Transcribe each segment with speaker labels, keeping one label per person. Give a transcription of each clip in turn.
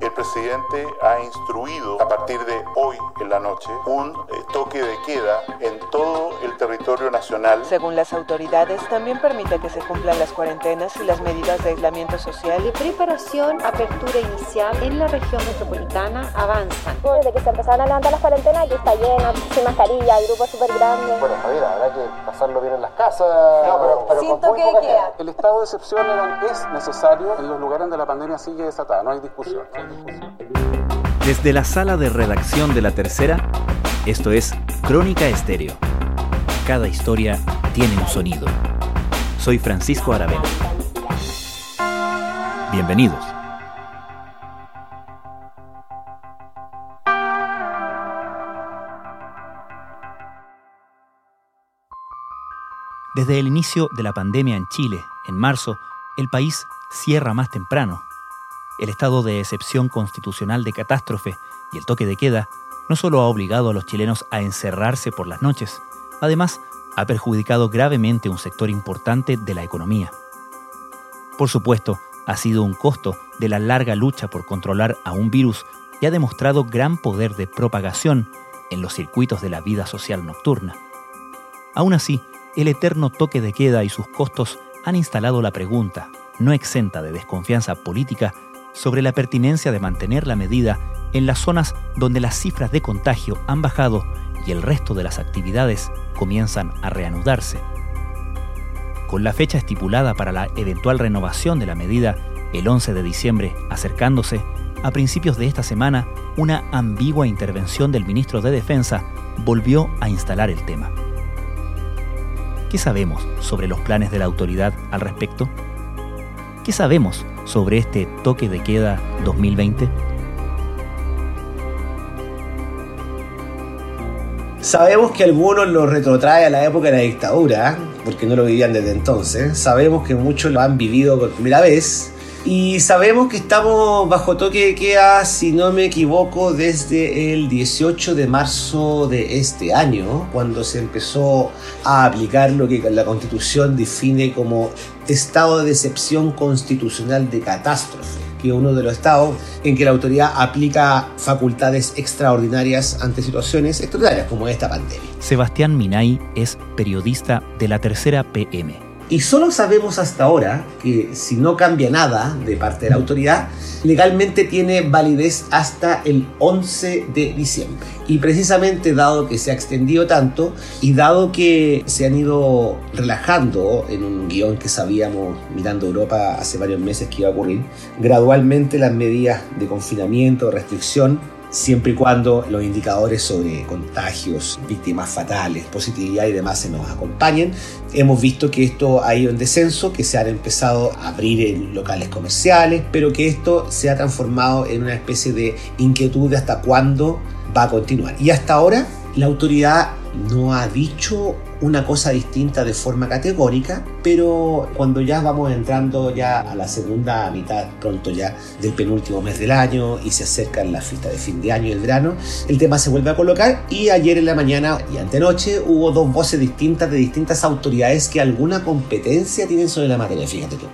Speaker 1: El presidente ha instruido a partir de hoy en la noche un eh, toque de queda en todo el territorio nacional.
Speaker 2: Según las autoridades, también permite que se cumplan las cuarentenas y las medidas de aislamiento social.
Speaker 3: De preparación, apertura inicial en la región metropolitana avanzan.
Speaker 4: Desde que se empezaron a levantar las cuarentenas, aquí está llena, sin mascarilla, hay grupos súper grandes.
Speaker 5: Bueno, Javier, habrá que pasarlo bien en las casas.
Speaker 4: No, pero, pero sin toque de queda.
Speaker 6: El estado de excepción es necesario en los lugares donde la pandemia sigue desatada, no hay discusión.
Speaker 7: Desde la sala de redacción de La Tercera, esto es Crónica Estéreo. Cada historia tiene un sonido. Soy Francisco Aravena. Bienvenidos. Desde el inicio de la pandemia en Chile, en marzo, el país cierra más temprano el estado de excepción constitucional de catástrofe y el toque de queda no solo ha obligado a los chilenos a encerrarse por las noches, además ha perjudicado gravemente un sector importante de la economía. Por supuesto, ha sido un costo de la larga lucha por controlar a un virus y ha demostrado gran poder de propagación en los circuitos de la vida social nocturna. Aún así, el eterno toque de queda y sus costos han instalado la pregunta, no exenta de desconfianza política, sobre la pertinencia de mantener la medida en las zonas donde las cifras de contagio han bajado y el resto de las actividades comienzan a reanudarse. Con la fecha estipulada para la eventual renovación de la medida, el 11 de diciembre, acercándose, a principios de esta semana, una ambigua intervención del ministro de Defensa volvió a instalar el tema. ¿Qué sabemos sobre los planes de la autoridad al respecto? ¿Qué sabemos sobre este toque de queda 2020?
Speaker 8: Sabemos que algunos lo retrotrae a la época de la dictadura, porque no lo vivían desde entonces. Sabemos que muchos lo han vivido por primera vez. Y sabemos que estamos bajo toque de queda, si no me equivoco, desde el 18 de marzo de este año, cuando se empezó a aplicar lo que la constitución define como estado de excepción constitucional de catástrofe, que es uno de los estados en que la autoridad aplica facultades extraordinarias ante situaciones extraordinarias como esta pandemia.
Speaker 7: Sebastián Minay es periodista de la tercera PM
Speaker 8: y solo sabemos hasta ahora que si no cambia nada de parte de la autoridad, legalmente tiene validez hasta el 11 de diciembre. Y precisamente dado que se ha extendido tanto y dado que se han ido relajando en un guion que sabíamos mirando Europa hace varios meses que iba a ocurrir, gradualmente las medidas de confinamiento, restricción, siempre y cuando los indicadores sobre contagios, víctimas fatales, positividad y demás se nos acompañen. Hemos visto que esto ha ido en descenso, que se han empezado a abrir locales comerciales, pero que esto se ha transformado en una especie de inquietud de hasta cuándo va a continuar. Y hasta ahora la autoridad no ha dicho una cosa distinta de forma categórica, pero cuando ya vamos entrando ya a la segunda mitad, pronto ya del penúltimo mes del año y se acercan las fiestas de fin de año y el verano, el tema se vuelve a colocar y ayer en la mañana y antenoche hubo dos voces distintas de distintas autoridades que alguna competencia tienen sobre la materia, fíjate tú.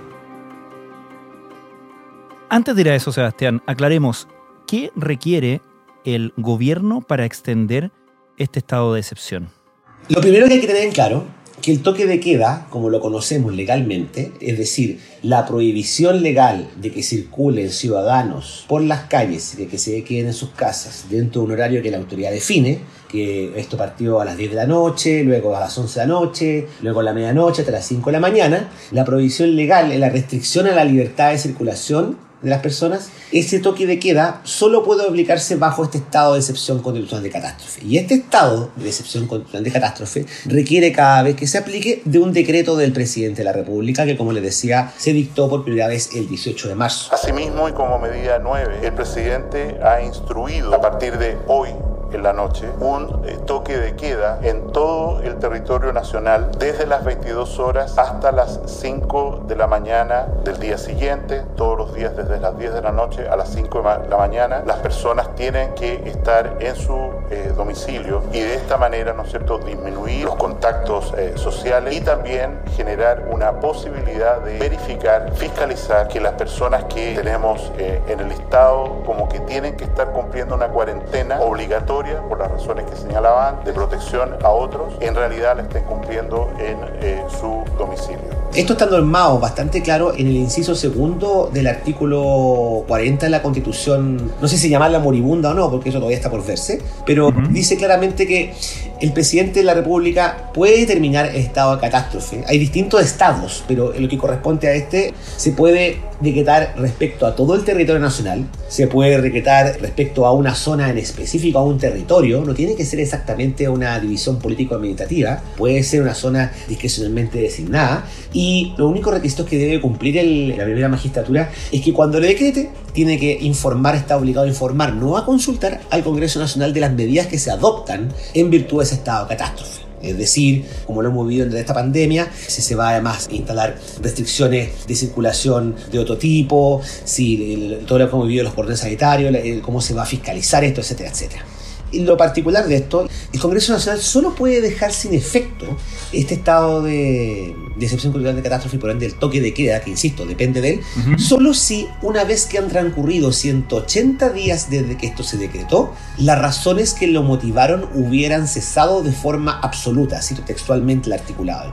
Speaker 7: Antes de ir a eso, Sebastián, aclaremos, ¿qué requiere el gobierno para extender este estado de excepción?
Speaker 8: Lo primero que hay que tener en claro que el toque de queda, como lo conocemos legalmente, es decir, la prohibición legal de que circulen ciudadanos por las calles y de que se queden en sus casas dentro de un horario que la autoridad define, que esto partió a las 10 de la noche, luego a las 11 de la noche, luego a la medianoche hasta las 5 de la mañana, la prohibición legal, la restricción a la libertad de circulación de las personas, ese toque de queda solo puede aplicarse bajo este estado de excepción constitucional de catástrofe. Y este estado de excepción constitucional de catástrofe requiere cada vez que se aplique de un decreto del presidente de la República que, como les decía, se dictó por primera vez el 18 de marzo.
Speaker 1: Asimismo, y como medida 9, el presidente ha instruido a partir de hoy en la noche un eh, toque de queda en todo el territorio nacional desde las 22 horas hasta las 5 de la mañana del día siguiente, todos los días desde las 10 de la noche a las 5 de la mañana. Las personas tienen que estar en su eh, domicilio y de esta manera, ¿no es cierto?, disminuir los contactos eh, sociales y también generar una posibilidad de verificar, fiscalizar que las personas que tenemos en el Estado como que tienen que estar cumpliendo una cuarentena obligatoria por las razones que señalaban de protección a otros, en realidad la estén cumpliendo en eh, su domicilio.
Speaker 8: Esto está normado bastante claro en el inciso segundo del artículo 40 de la Constitución, no sé si llamarla moribunda o no, porque eso todavía está por verse, pero dice claramente que el presidente de la República puede determinar el estado de catástrofe. Hay distintos estados, pero en lo que corresponde a este se puede decretar respecto a todo el territorio nacional, se puede decretar respecto a una zona en específico, a un territorio, no tiene que ser exactamente una división político-administrativa, puede ser una zona discrecionalmente designada y los únicos requisitos que debe cumplir la primera magistratura es que cuando lo decrete tiene que informar, está obligado a informar, no a consultar al Congreso Nacional de las medidas que se adoptan en virtud de ese estado de catástrofe. Es decir, como lo hemos vivido en esta pandemia, si se va además a instalar restricciones de circulación de otro tipo, si todo lo que hemos vivido los cordones sanitarios, cómo se va a fiscalizar esto, etcétera, etcétera. Y lo particular de esto, el Congreso Nacional solo puede dejar sin efecto este estado de, excepción cultural de catástrofe y por ende el toque de queda, que insisto, depende de él, solo si una vez que han transcurrido 180 días desde que esto se decretó, las razones que lo motivaron hubieran cesado de forma absoluta, cito textualmente el articulado.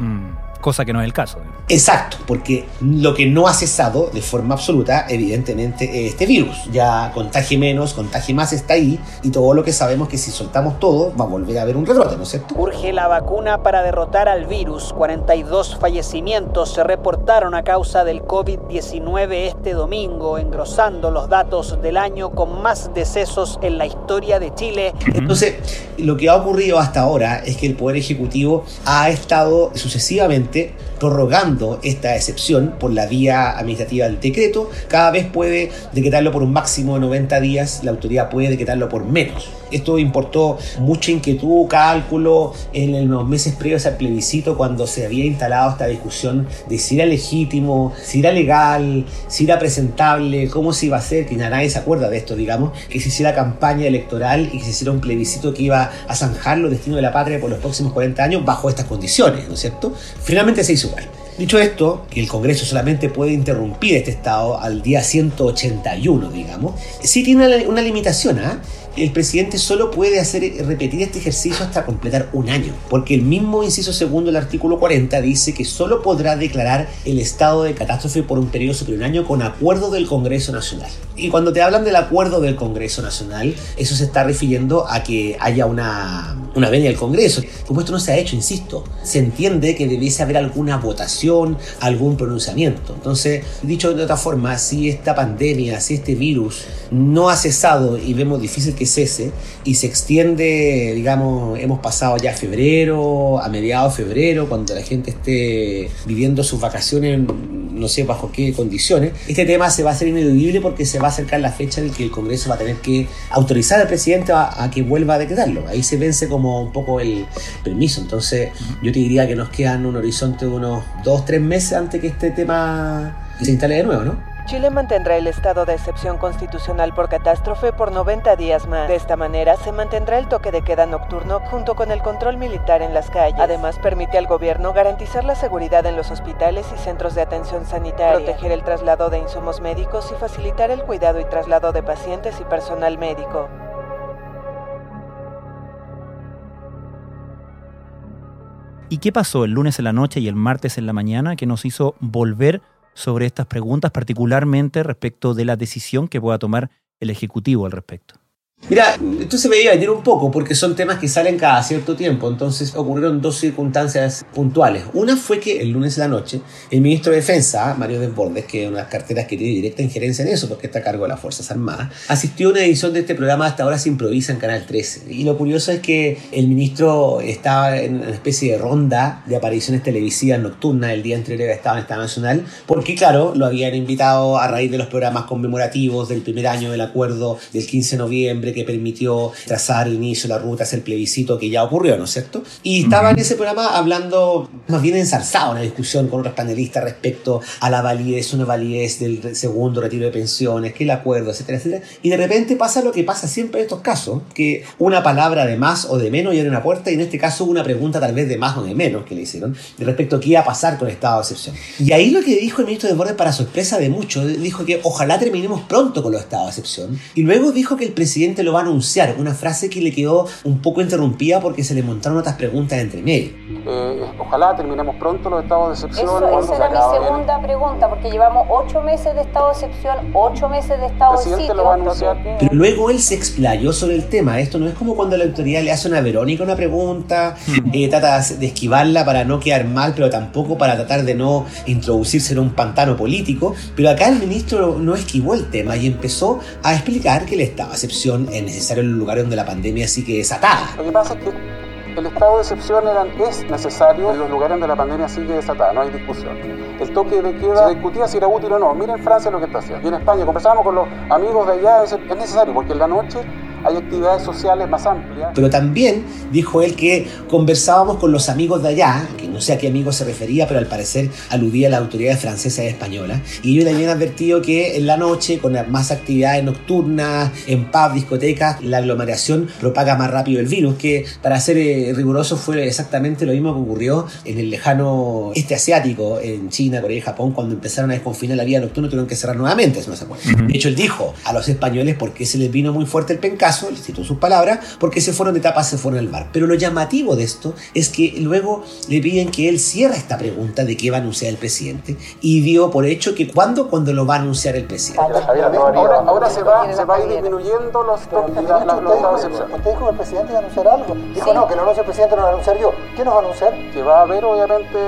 Speaker 7: Cosa que no es el caso.
Speaker 8: Exacto, porque lo que no ha cesado de forma absoluta, evidentemente, es este virus. Ya contagie menos, contagie más está ahí, y todo lo que sabemos que si soltamos todo, va a volver a haber un rebrote, ¿no es cierto?
Speaker 9: Urge la vacuna para derrotar al virus. 42 fallecimientos se reportaron a causa del COVID-19 este domingo, engrosando los datos del año con más decesos en la historia de Chile.
Speaker 8: Entonces, lo que ha ocurrido hasta ahora es que el Poder Ejecutivo ha estado sucesivamente prorrogando esta excepción por la vía administrativa del decreto. Cada vez puede decretarlo por un máximo de 90 días, la autoridad puede decretarlo por menos. Esto importó mucha inquietud, cálculo en los meses previos al plebiscito cuando se había instalado esta discusión de si era legítimo, si era legal, si era presentable, cómo se iba a hacer, que nadie se acuerda de esto, digamos, que se hiciera campaña electoral y que se hiciera un plebiscito que iba a zanjar los destinos de la patria por los próximos 40 años bajo estas condiciones, ¿no es cierto? Finalmente se hizo igual. Dicho esto, que el Congreso solamente puede interrumpir este estado al día 181, digamos, sí tiene una limitación, ¿ah? El presidente solo puede hacer repetir este ejercicio hasta completar un año, porque el mismo inciso segundo del artículo 40 dice que solo podrá declarar el estado de catástrofe por un periodo superior a un año con acuerdo del Congreso Nacional. Y cuando te hablan del acuerdo del Congreso Nacional, eso se está refiriendo a que haya una, una venia del Congreso. Como esto no se ha hecho, insisto, se entiende que debiese haber alguna votación, algún pronunciamiento. Entonces, dicho de otra forma, si esta pandemia, si este virus no ha cesado y vemos difícil que cese y se extiende, digamos, hemos pasado ya febrero, a mediados de febrero, cuando la gente esté viviendo sus vacaciones, no sé bajo qué condiciones, este tema se va a hacer ineludible porque se va a acercar la fecha en que el Congreso va a tener que autorizar al presidente a, que vuelva a decretarlo. Ahí se vence como un poco el permiso. Entonces, yo te diría que nos quedan un horizonte de unos dos, tres meses antes que este tema se instale de nuevo, ¿no?
Speaker 2: Chile mantendrá el estado de excepción constitucional por catástrofe por 90 días más. De esta manera se mantendrá el toque de queda nocturno junto con el control militar en las calles. Además permite al gobierno garantizar la seguridad en los hospitales y centros de atención sanitaria, proteger el traslado de insumos médicos y facilitar el cuidado y traslado de pacientes y personal médico.
Speaker 7: ¿Y qué pasó el lunes en la noche y el martes en la mañana que nos hizo volver sobre estas preguntas, particularmente respecto de la decisión que pueda tomar el Ejecutivo al respecto.
Speaker 8: Mira, esto se veía venir un poco porque son temas que salen cada cierto tiempo, entonces ocurrieron dos circunstancias puntuales. Una fue que el lunes de la noche el ministro de Defensa, Mario Desbordes, que es una de las carteras que tiene directa injerencia en eso porque está a cargo de las Fuerzas Armadas, asistió a una edición de este programa Hasta ahora se improvisa en Canal 13. Y lo curioso es que el ministro estaba en una especie de ronda de apariciones televisivas nocturnas el día anterior estaba en Estado Nacional, porque claro, lo habían invitado a raíz de los programas conmemorativos del primer año del acuerdo del 15 de noviembre que permitió trazar el inicio de la ruta hacia el plebiscito que ya ocurrió, ¿no es cierto? Y estaba en ese programa hablando, más bien ensalzado, una discusión con otros panelistas respecto a la validez, una validez del segundo retiro de pensiones, que el acuerdo, etcétera, etcétera. Y de repente pasa lo que pasa siempre en estos casos, que una palabra de más o de menos abre una puerta, y en este caso una pregunta tal vez de más o de menos que le hicieron, de respecto a qué iba a pasar con el estado de excepción. Y ahí lo que dijo el ministro de Borde, para sorpresa de muchos, dijo que ojalá terminemos pronto con los estados de excepción. Y luego dijo que el presidente lo va a anunciar, una frase que le quedó un poco interrumpida porque se le montaron otras preguntas entre medio.
Speaker 6: Eh, ojalá terminemos pronto los estados de excepción.
Speaker 10: Eso, esa era mi segunda pregunta, porque llevamos ocho meses de estado de excepción, ocho meses de estado
Speaker 6: presidente
Speaker 10: de sitio.
Speaker 6: Lo va a anunciar.
Speaker 8: Pero luego él se explayó sobre el tema. Esto no es como cuando la autoridad le hace a una Verónica una pregunta, eh, trata de esquivarla para no quedar mal, pero tampoco para tratar de no introducirse en un pantano político. Pero acá el ministro no esquivó el tema y empezó a explicar que el estado de excepción es necesario en el lugar donde la pandemia sigue desatada.
Speaker 6: Lo que pasa es que el estado de excepción era, es necesario en los lugares donde la pandemia sigue desatada, no hay discusión. El toque de queda se discutía si era útil o no. Miren Francia lo que está haciendo. Y en España conversábamos con los amigos de allá, es necesario porque en la noche hay actividades sociales más amplias.
Speaker 8: Pero también dijo él que conversábamos con los amigos de allá, que no sé a qué amigos se refería, pero al parecer aludía a las autoridades francesas y españolas. Y ellos le habían advertido que en la noche, con más actividades nocturnas, en pubs, discotecas, la aglomeración propaga más rápido el virus, que para ser eh, riguroso fue exactamente lo mismo que ocurrió en el lejano este asiático, en China, Corea y Japón, cuando empezaron a desconfinar la vida nocturna, tuvieron que cerrar nuevamente, si no se acuerdan. De hecho, él dijo a los españoles porque se les vino muy fuerte el penca caso, cito sus palabras, porque se fueron de tapas, se fueron al bar. Pero lo llamativo de esto es que luego le piden que él cierre esta pregunta de qué va a anunciar el presidente y dio por hecho que cuando, cuando lo va a anunciar el presidente.
Speaker 6: Ahora, ahora se, va, se va a ir disminuyendo los.
Speaker 5: Usted dijo que el presidente iba a anunciar algo. Dijo, no, que lo anuncie el presidente, lo voy a anunciar yo. ¿Qué nos va a anunciar?
Speaker 6: Que va a haber, obviamente,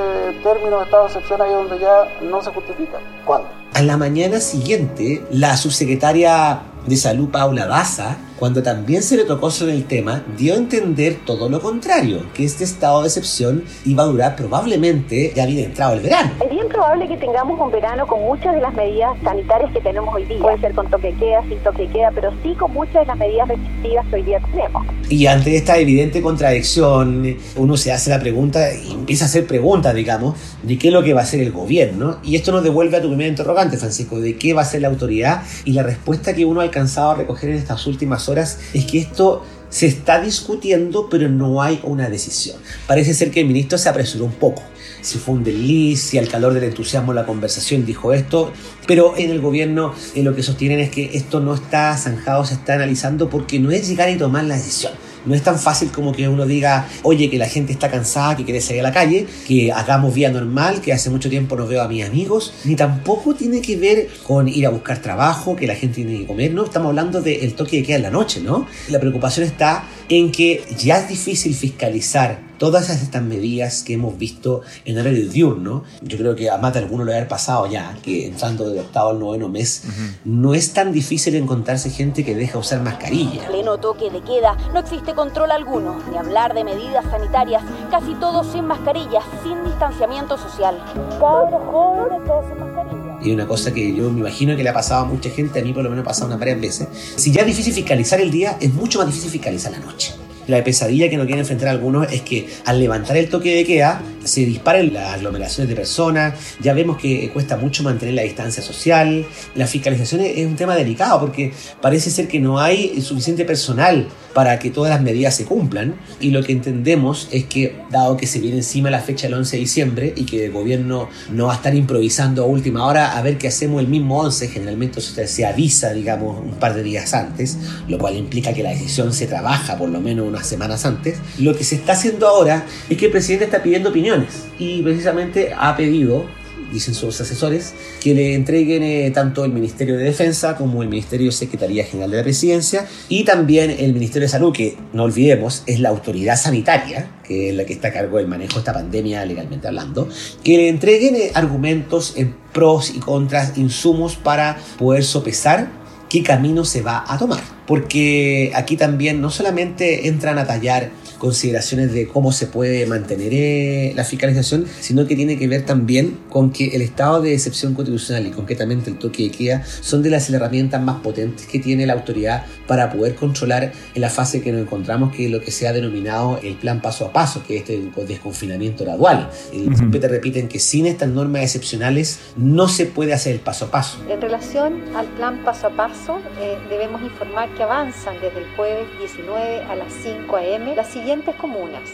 Speaker 6: términos de estado de excepción ahí donde ya no se justifica.
Speaker 5: ¿Cuándo?
Speaker 8: A la mañana siguiente, la subsecretaria de Salud, Paula Daza, cuando también se le tocó sobre el tema, dio a entender todo lo contrario, que este estado de excepción iba a durar probablemente ya había entrado el verano.
Speaker 4: Es bien probable que tengamos un verano con muchas de las medidas sanitarias que tenemos hoy día. Puede ser con toque queda, sin toque queda, pero sí con muchas de las medidas restrictivas que hoy día tenemos.
Speaker 8: Y ante esta evidente contradicción, uno se hace la pregunta y empieza a hacer preguntas, digamos, de qué es lo que va a hacer el gobierno. Y esto nos devuelve a tu primer interrogante, Francisco, de qué va a hacer la autoridad. Y la respuesta que uno ha alcanzado a recoger en estas últimas horas es que esto se está discutiendo, pero no hay una decisión. Parece ser que el ministro se apresuró un poco. Si fue un desliz, si al calor del entusiasmo la conversación dijo esto, pero en el gobierno eh, lo que sostienen es que esto no está zanjado, se está analizando porque no es llegar y tomar la decisión. No es tan fácil como que uno diga, oye, que la gente está cansada, que quiere salir a la calle, que hagamos vida normal, que hace mucho tiempo no veo a mis amigos, ni tampoco tiene que ver con ir a buscar trabajo, que la gente tiene que comer, no, estamos hablando del toque de queda en la noche, ¿no? La preocupación está en que ya es difícil fiscalizar todas estas medidas que hemos visto en horario diurno, yo creo que a más de alguno lo haber pasado ya, que entrando del octavo al noveno mes, no es tan difícil encontrarse gente que deja usar mascarilla.
Speaker 10: Pleno toque de queda, no existe control alguno, ni hablar de medidas sanitarias, casi todos sin mascarillas, sin distanciamiento social. Cabros jóvenes, todos sin mascarilla.
Speaker 8: Y una cosa que yo me imagino que le ha pasado a mucha gente, a mí por lo menos ha pasado unas varias veces. Si ya es difícil fiscalizar el día, es mucho más difícil fiscalizar la noche. La pesadilla que no quieren enfrentar algunos es que al levantar el toque de queda se disparen las aglomeraciones de personas, ya vemos que cuesta mucho mantener la distancia social, la fiscalización es un tema delicado porque parece ser que no hay suficiente personal para que todas las medidas se cumplan y lo que entendemos es que dado que se viene encima la fecha del 11 de diciembre y que el gobierno no va a estar improvisando a última hora a ver qué hacemos el mismo 11, generalmente eso se avisa digamos un par de días antes, lo cual implica que la decisión se trabaja por lo menos semanas antes, lo que se está haciendo ahora es que el presidente está pidiendo opiniones y precisamente ha pedido dicen sus asesores, que le entreguen eh, tanto el Ministerio de Defensa como el Ministerio de Secretaría General de la Presidencia y también el Ministerio de Salud, que no olvidemos es la autoridad sanitaria, que es la que está a cargo del manejo de esta pandemia legalmente hablando, que le entreguen eh, argumentos en pros y contras, insumos para poder sopesar qué camino se va a tomar. Porque aquí también no solamente entran a tallar consideraciones de cómo se puede mantener eh, la fiscalización, sino que tiene que ver también con que el estado de excepción constitucional y concretamente el toque de queda son de las herramientas más potentes que tiene la autoridad para poder controlar en la fase que nos encontramos, que es lo que se ha denominado el plan paso a paso, que es este desconfinamiento gradual. Siempre te repiten que sin estas normas excepcionales no se puede hacer el paso a paso.
Speaker 3: En relación al plan paso a paso, eh, debemos informar que avanzan desde el jueves 19 a las 5 a.m. las comunas.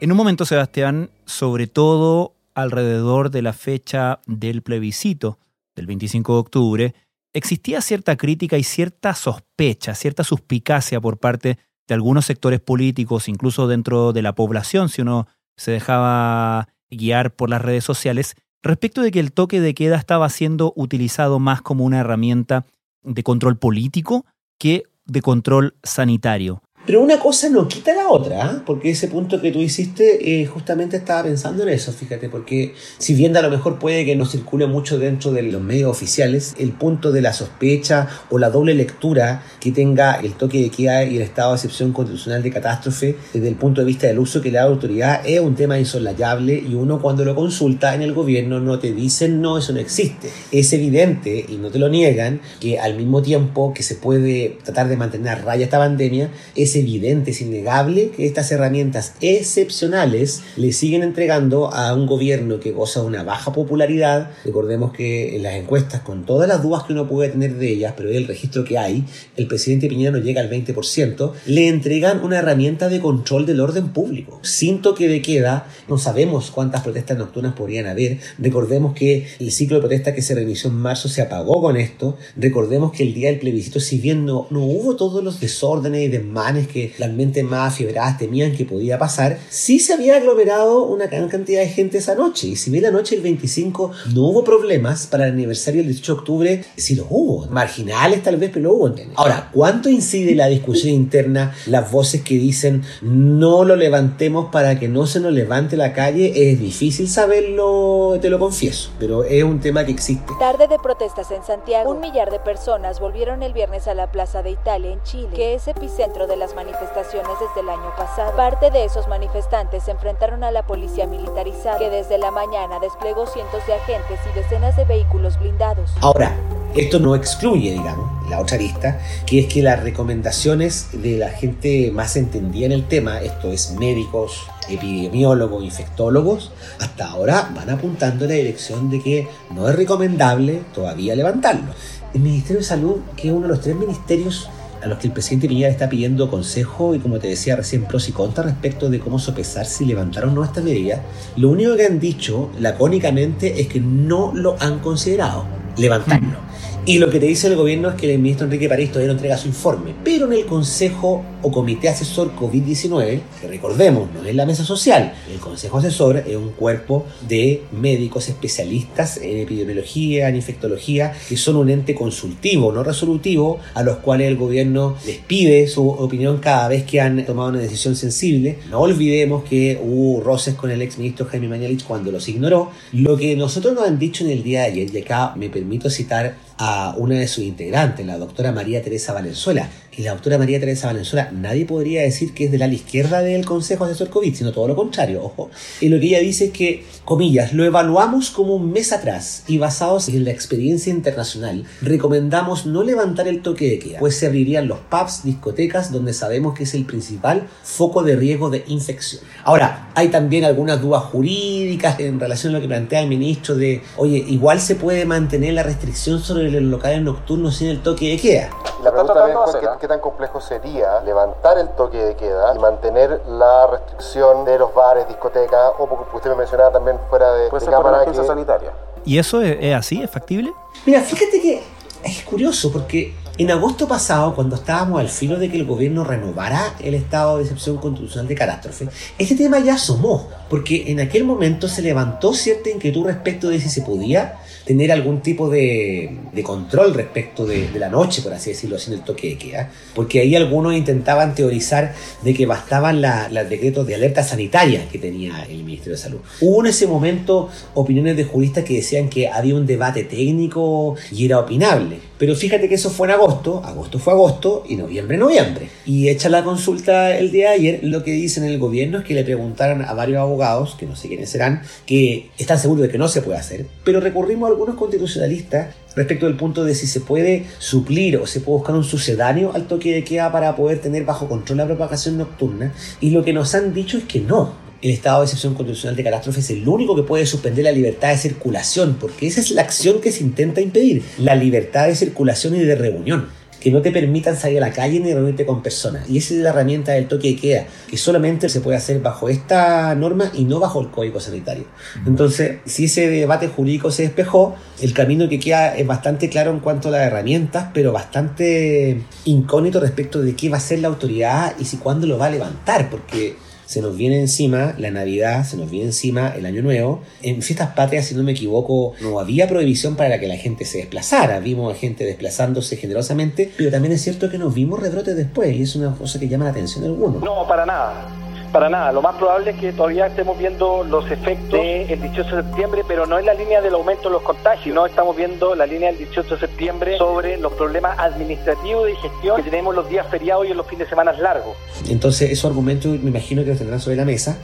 Speaker 7: En un momento, Sebastián, sobre todo alrededor de la fecha del plebiscito del 25 de octubre, existía cierta crítica y cierta sospecha, cierta suspicacia por parte de algunos sectores políticos, incluso dentro de la población, si uno se dejaba guiar por las redes sociales, respecto de que el toque de queda estaba siendo utilizado más como una herramienta de control político que de control sanitario.
Speaker 8: Pero una cosa no quita la otra, ¿ah? porque ese punto que tú hiciste, eh, justamente estaba pensando en eso, fíjate, porque si bien a lo mejor puede que no circule mucho dentro de los medios oficiales, el punto de la sospecha o la doble lectura que tenga el toque de queda y el estado de excepción constitucional de catástrofe desde el punto de vista del uso que le da la autoridad es un tema insolayable y uno cuando lo consulta en el gobierno no te dicen no, eso no existe. Es evidente y no te lo niegan que al mismo tiempo que se puede tratar de mantener a raya esta pandemia, es es evidente, es innegable que estas herramientas excepcionales le siguen entregando a un gobierno que goza de una baja popularidad. Recordemos que en las encuestas, con todas las dudas que uno puede tener de ellas, pero el registro que hay, el presidente Piñera no llega al 20%, le entregan una herramienta de control del orden público. Sin toque de queda, no sabemos cuántas protestas nocturnas podrían haber. Recordemos que el ciclo de protesta que se reinició en marzo se apagó con esto. Recordemos que el día del plebiscito, si bien no, no hubo todos los desórdenes y desmanes que las mentes más fiebradas temían que podía pasar, sí se había aglomerado una gran cantidad de gente esa noche. Y si bien la noche del 25 no hubo problemas, para el aniversario del 18 de octubre sí lo hubo. Marginales tal vez, pero lo hubo. Ahora, ¿cuánto incide la discusión interna, las voces que dicen no lo levantemos para que no se nos levante la calle? Es difícil saberlo, te lo confieso, pero es un tema que existe.
Speaker 10: Tarde de protestas en Santiago. Un millar de personas volvieron el viernes a la Plaza de Italia en Chile, que es epicentro de las manifestaciones desde el año pasado. Parte de esos manifestantes se enfrentaron a la policía militarizada, que desde la mañana desplegó cientos de agentes y decenas de vehículos blindados.
Speaker 8: Ahora, esto no excluye, digamos, la otra lista, que es que las recomendaciones de la gente más entendida en el tema, esto es médicos, epidemiólogos, infectólogos, hasta ahora van apuntando en la dirección de que no es recomendable todavía levantarlo. El Ministerio de Salud, que es uno de los tres ministerios a los que el presidente Piñera está pidiendo consejo y como te decía recién pros y contras respecto de cómo sopesar si levantaron o no esta medida, lo único que han dicho lacónicamente es que no lo han considerado levantarlo. Y lo que te dice el gobierno es que el ministro Enrique París todavía no entrega su informe, pero en el Consejo o Comité Asesor COVID-19, que recordemos, no es la mesa social, el Consejo Asesor es un cuerpo de médicos especialistas en epidemiología, en infectología, que son un ente consultivo, no resolutivo, a los cuales el gobierno les pide su opinión cada vez que han tomado una decisión sensible. No olvidemos que hubo roces con el exministro Jaime Mañalich cuando los ignoró. Lo que nosotros nos han dicho en el día de ayer, y acá me permito citar a una de sus integrantes, la doctora María Teresa Valenzuela, y la doctora María Teresa Valenzuela, nadie podría decir que es de la izquierda del Consejo Asesor COVID, sino todo lo contrario, ojo. Y lo que ella dice es que, comillas, lo evaluamos como un mes atrás y basados en la experiencia internacional, recomendamos no levantar el toque de queda, pues se abrirían los pubs, discotecas, donde sabemos que es el principal foco de riesgo de infección. Ahora, hay también algunas dudas jurídicas en relación a lo que plantea el ministro de, oye, igual se puede mantener la restricción sobre los locales nocturnos sin el toque de queda.
Speaker 11: La pregunta es qué tan complejo sería levantar el toque de queda y mantener la restricción de los bares, discotecas, o porque usted me mencionaba también fuera de,
Speaker 6: Puede de cámara. Por sanitaria.
Speaker 7: ¿Y eso es, así? ¿Es factible?
Speaker 8: Mira, fíjate que es curioso porque en agosto pasado, cuando estábamos al filo de que el gobierno renovara el estado de excepción constitucional de catástrofe, este tema ya asomó, porque en aquel momento se levantó cierta inquietud respecto de si se podía tener algún tipo de, control respecto de, la noche, por así decirlo, sin el toque de queda, porque ahí algunos intentaban teorizar de que bastaban los decretos de alerta sanitaria que tenía el Ministerio de Salud. Hubo en ese momento opiniones de juristas que decían que había un debate técnico y era opinable, pero fíjate que eso fue en agosto, agosto fue agosto y noviembre, noviembre. Y hecha la consulta el día de ayer, lo que dicen el gobierno es que le preguntaron a varios abogados, que no sé quiénes serán, que están seguros de que no se puede hacer, pero recurrimos a algunos constitucionalistas respecto del punto de si se puede suplir o se puede buscar un sucedáneo al toque de queda para poder tener bajo control la propagación nocturna. Y lo que nos han dicho es que no, el estado de excepción constitucional de catástrofe es el único que puede suspender la libertad de circulación, porque esa es la acción que se intenta impedir, la libertad de circulación y de reunión que no te permitan salir a la calle ni reunirte con personas. Y esa es la herramienta del toque de queda, que solamente se puede hacer bajo esta norma y no bajo el código sanitario. Entonces, si ese debate jurídico se despejó, el camino que queda es bastante claro en cuanto a las herramientas, pero bastante incógnito respecto de qué va a hacer la autoridad y si cuándo lo va a levantar, porque se nos viene encima la Navidad, se nos viene encima el Año Nuevo. En fiestas patrias, si no me equivoco, no había prohibición para que la gente se desplazara. Vimos a gente desplazándose generosamente, pero también es cierto que nos vimos rebrotes después y es una cosa que llama la atención de algunos.
Speaker 12: No, para nada. Para nada, lo más probable es que todavía estemos viendo los efectos del 18 de septiembre, pero no en la línea del aumento de los contagios, no estamos viendo la línea del 18 de septiembre sobre los problemas administrativos de gestión que tenemos los días feriados y en los fines de semana largos.
Speaker 8: Entonces, esos argumentos me imagino que los tendrán sobre la mesa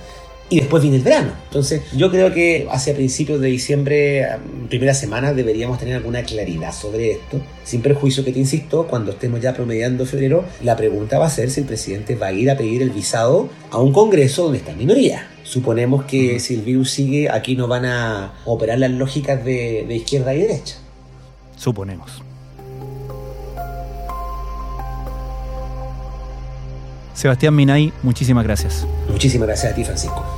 Speaker 8: y después viene el verano. Entonces, yo creo que hacia principios de diciembre, primera semana, deberíamos tener alguna claridad sobre esto. Sin perjuicio que te insisto, cuando estemos ya promediando febrero, la pregunta va a ser si el presidente va a ir a pedir el visado a un congreso donde está en minoría. Suponemos que si el virus sigue, aquí no van a operar las lógicas de, de izquierda y derecha.
Speaker 7: Suponemos. Sebastián Minay, muchísimas gracias.
Speaker 8: Muchísimas gracias a ti, Francisco.